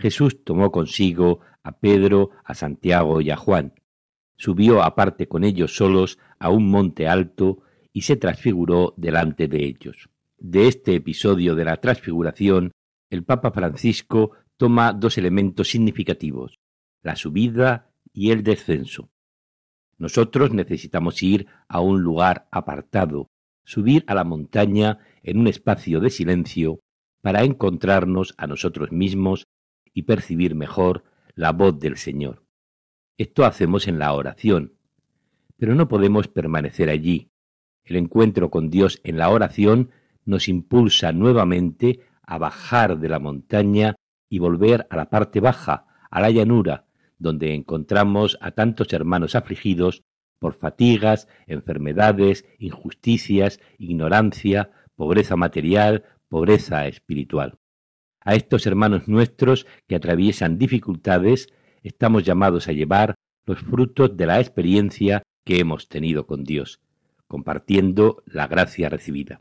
Jesús tomó consigo a Pedro, a Santiago y a Juan, subió aparte con ellos solos a un monte alto y se transfiguró delante de ellos. De este episodio de la transfiguración, el Papa Francisco toma dos elementos significativos, la subida y el descenso. Nosotros necesitamos ir a un lugar apartado, subir a la montaña en un espacio de silencio para encontrarnos a nosotros mismos y percibir mejor la voz del Señor. Esto hacemos en la oración, pero no podemos permanecer allí. El encuentro con Dios en la oración nos impulsa nuevamente a bajar de la montaña y volver a la parte baja, a la llanura, donde encontramos a tantos hermanos afligidos por fatigas, enfermedades, injusticias, ignorancia, pobreza material, pobreza espiritual. A estos hermanos nuestros que atraviesan dificultades, estamos llamados a llevar los frutos de la experiencia que hemos tenido con Dios, compartiendo la gracia recibida.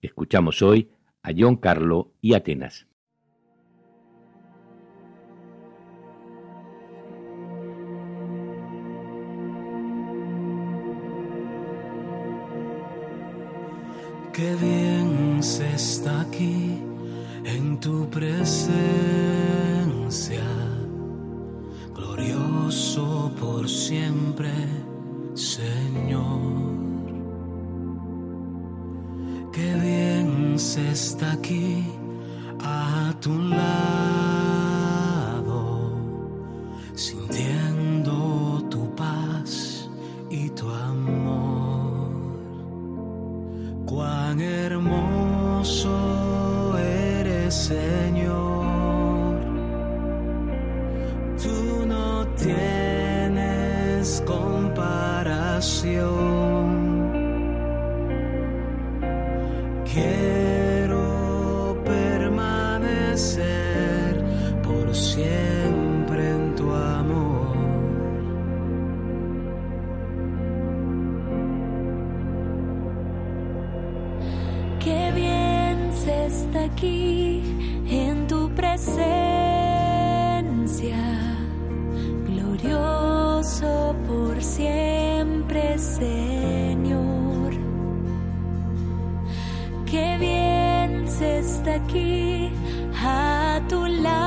Escuchamos hoy a John Carlo y Atenas. Bien se está aquí en tu presencia, glorioso por siempre, Señor. Qué bien se está aquí a tu lado, sintiendo Señor. Tú no tienes comparación. Quiero permanecer por siempre está aquí presencia, glorioso por siempre, Señor. Qué bien se está aquí a tu lado.